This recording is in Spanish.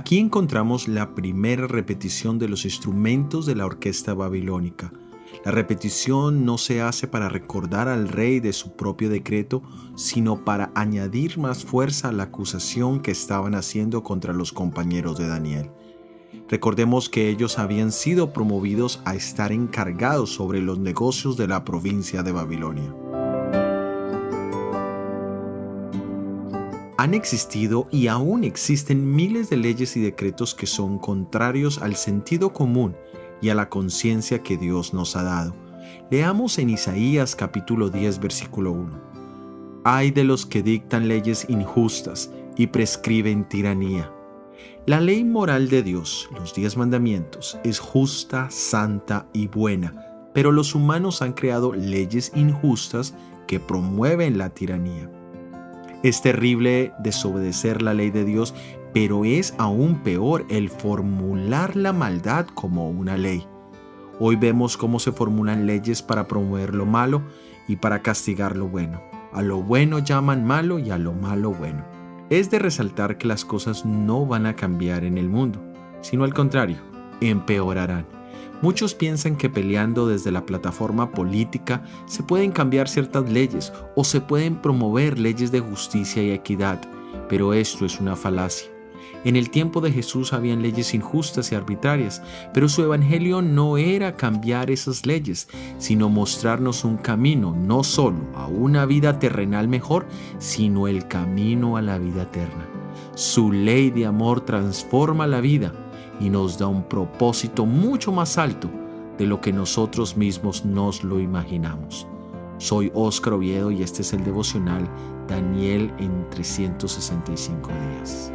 Aquí encontramos la primera repetición de los instrumentos de la orquesta babilónica. La repetición no se hace para recordar al rey de su propio decreto, sino para añadir más fuerza a la acusación que estaban haciendo contra los compañeros de Daniel. Recordemos que ellos habían sido promovidos a estar encargados sobre los negocios de la provincia de Babilonia. Han existido y aún existen miles de leyes y decretos que son contrarios al sentido común y a la conciencia que Dios nos ha dado. Leamos en Isaías capítulo 10 versículo 1. Hay de los que dictan leyes injustas y prescriben tiranía. La ley moral de Dios, los diez mandamientos, es justa, santa y buena, pero los humanos han creado leyes injustas que promueven la tiranía. Es terrible desobedecer la ley de Dios, pero es aún peor el formular la maldad como una ley. Hoy vemos cómo se formulan leyes para promover lo malo y para castigar lo bueno. A lo bueno llaman malo y a lo malo bueno. Es de resaltar que las cosas no van a cambiar en el mundo, sino al contrario, empeorarán. Muchos piensan que peleando desde la plataforma política se pueden cambiar ciertas leyes o se pueden promover leyes de justicia y equidad, pero esto es una falacia. En el tiempo de Jesús habían leyes injustas y arbitrarias, pero su evangelio no era cambiar esas leyes, sino mostrarnos un camino no solo a una vida terrenal mejor, sino el camino a la vida eterna. Su ley de amor transforma la vida y nos da un propósito mucho más alto de lo que nosotros mismos nos lo imaginamos. Soy Óscar Oviedo y este es el devocional Daniel en 365 días.